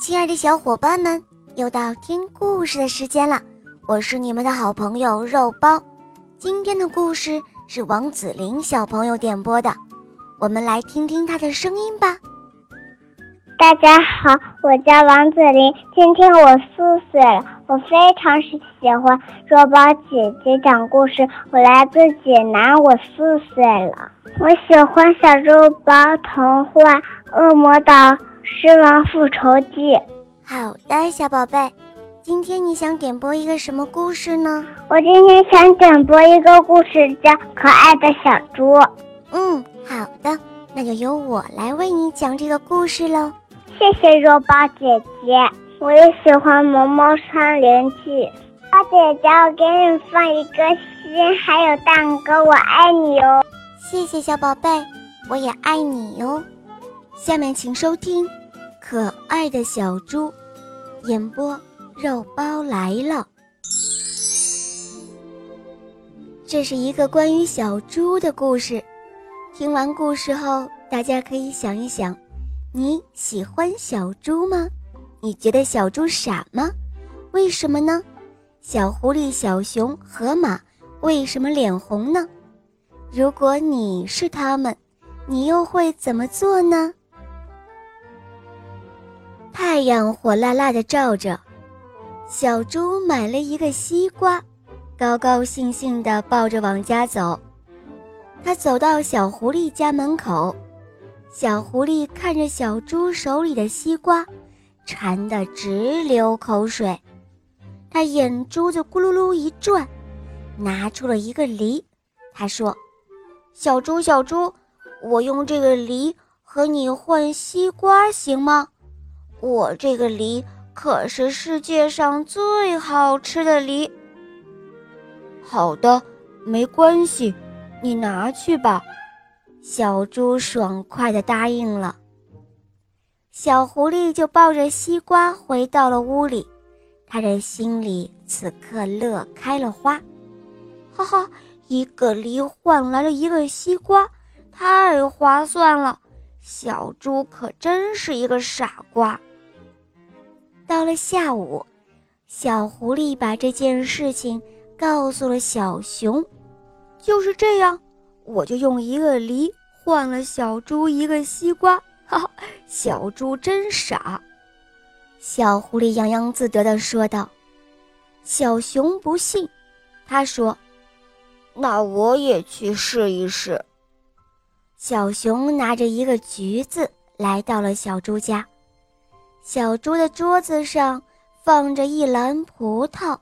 亲爱的小伙伴们，又到听故事的时间了。我是你们的好朋友肉包。今天的故事是王子林小朋友点播的，我们来听听他的声音吧。大家好，我叫王子林，今天我四岁了，我非常喜欢肉包姐姐讲故事。我来自济南，我四岁了，我喜欢小肉包童话《恶魔岛狮王复仇记》。好的，小宝贝，今天你想点播一个什么故事呢？我今天想点播一个故事，叫《可爱的小猪》。嗯，好的，那就由我来为你讲这个故事喽。谢谢肉包姐姐，我也喜欢《萌萌森林记》。包姐姐，我给你放一个心，还有蛋糕，我爱你哦。谢谢小宝贝，我也爱你哟。下面请收听《可爱的小猪》，演播肉包来了。这是一个关于小猪的故事。听完故事后，大家可以想一想。你喜欢小猪吗？你觉得小猪傻吗？为什么呢？小狐狸、小熊、河马为什么脸红呢？如果你是他们，你又会怎么做呢？太阳火辣辣的照着，小猪买了一个西瓜，高高兴兴地抱着往家走。他走到小狐狸家门口。小狐狸看着小猪手里的西瓜，馋得直流口水。他眼珠子咕噜噜一转，拿出了一个梨。他说：“小猪，小猪，我用这个梨和你换西瓜行吗？我这个梨可是世界上最好吃的梨。”“好的，没关系，你拿去吧。”小猪爽快地答应了，小狐狸就抱着西瓜回到了屋里，他的心里此刻乐开了花，哈哈，一个梨换来了一个西瓜，太划算了，小猪可真是一个傻瓜。到了下午，小狐狸把这件事情告诉了小熊，就是这样。我就用一个梨换了小猪一个西瓜，哈哈，小猪真傻。小狐狸洋洋自得地说道。小熊不信，他说：“那我也去试一试。”小熊拿着一个橘子来到了小猪家，小猪的桌子上放着一篮葡萄。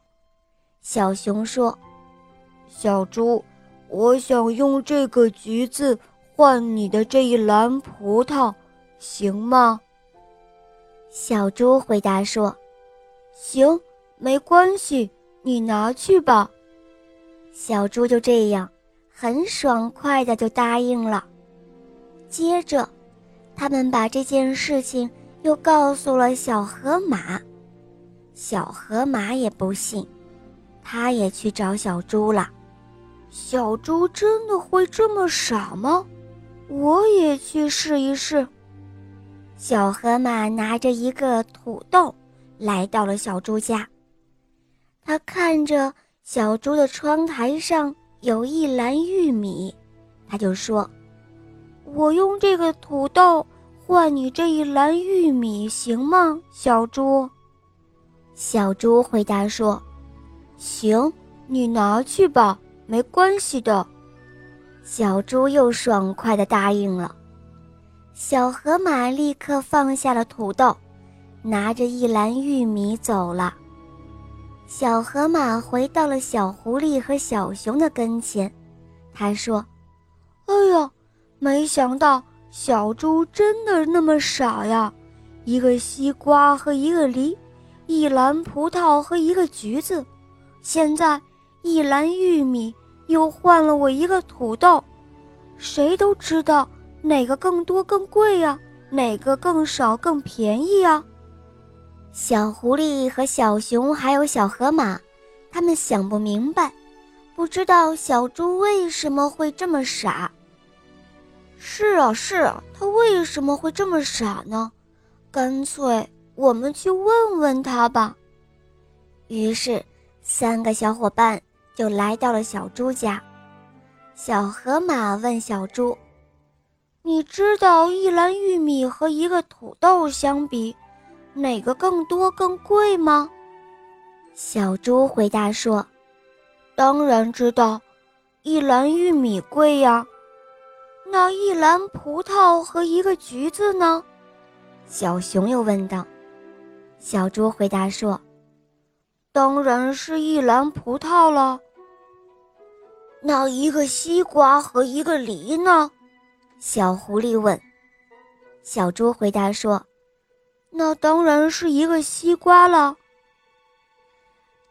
小熊说：“小猪。”我想用这个橘子换你的这一篮葡萄，行吗？小猪回答说：“行，没关系，你拿去吧。”小猪就这样很爽快的就答应了。接着，他们把这件事情又告诉了小河马，小河马也不信，他也去找小猪了。小猪真的会这么傻吗？我也去试一试。小河马拿着一个土豆来到了小猪家，他看着小猪的窗台上有一篮玉米，他就说：“我用这个土豆换你这一篮玉米，行吗？”小猪，小猪回答说：“行，你拿去吧。”没关系的，小猪又爽快地答应了。小河马立刻放下了土豆，拿着一篮玉米走了。小河马回到了小狐狸和小熊的跟前，他说：“哎呀，没想到小猪真的那么傻呀！一个西瓜和一个梨，一篮葡萄和一个橘子，现在一篮玉米。”又换了我一个土豆，谁都知道哪个更多更贵呀，哪个更少更便宜呀。小狐狸和小熊还有小河马，他们想不明白，不知道小猪为什么会这么傻。是啊，是啊，他为什么会这么傻呢？干脆我们去问问他吧。于是，三个小伙伴就来到了小猪家。小河马问小猪：“你知道一篮玉米和一个土豆相比，哪个更多更贵吗？”小猪回答说：“当然知道，一篮玉米贵呀。那一篮葡萄和一个橘子呢？”小熊又问道。小猪回答说。当然是一篮葡萄了。那一个西瓜和一个梨呢？小狐狸问。小猪回答说：“那当然是一个西瓜了。”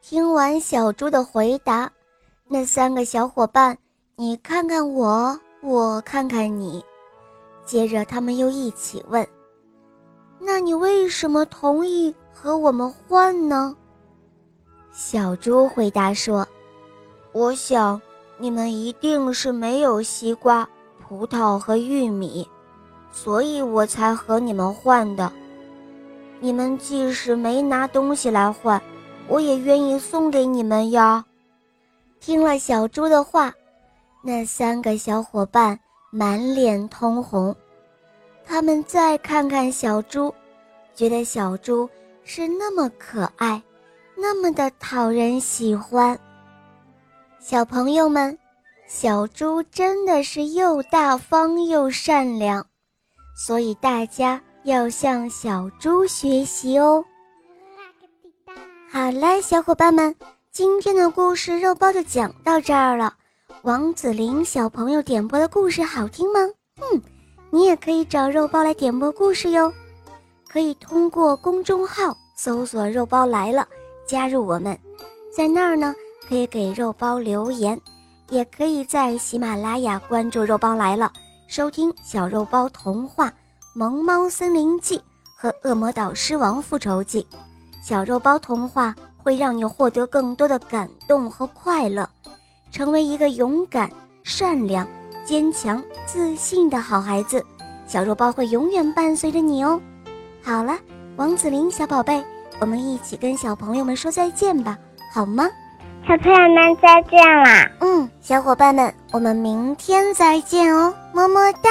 听完小猪的回答，那三个小伙伴，你看看我，我看看你，接着他们又一起问：“那你为什么同意和我们换呢？”小猪回答说：“我想你们一定是没有西瓜、葡萄和玉米，所以我才和你们换的。你们即使没拿东西来换，我也愿意送给你们呀。”听了小猪的话，那三个小伙伴满脸通红。他们再看看小猪，觉得小猪是那么可爱。那么的讨人喜欢，小朋友们，小猪真的是又大方又善良，所以大家要向小猪学习哦。好啦，小伙伴们，今天的故事肉包就讲到这儿了。王子林小朋友点播的故事好听吗？嗯，你也可以找肉包来点播故事哟，可以通过公众号搜索“肉包来了”。加入我们，在那儿呢，可以给肉包留言，也可以在喜马拉雅关注肉包来了，收听小肉包童话《萌猫森林记》和《恶魔岛狮王复仇记》。小肉包童话会让你获得更多的感动和快乐，成为一个勇敢、善良、坚强、自信的好孩子。小肉包会永远伴随着你哦。好了，王子林小宝贝。我们一起跟小朋友们说再见吧，好吗？小朋友们再见啦！嗯，小伙伴们，我们明天再见哦，么么哒。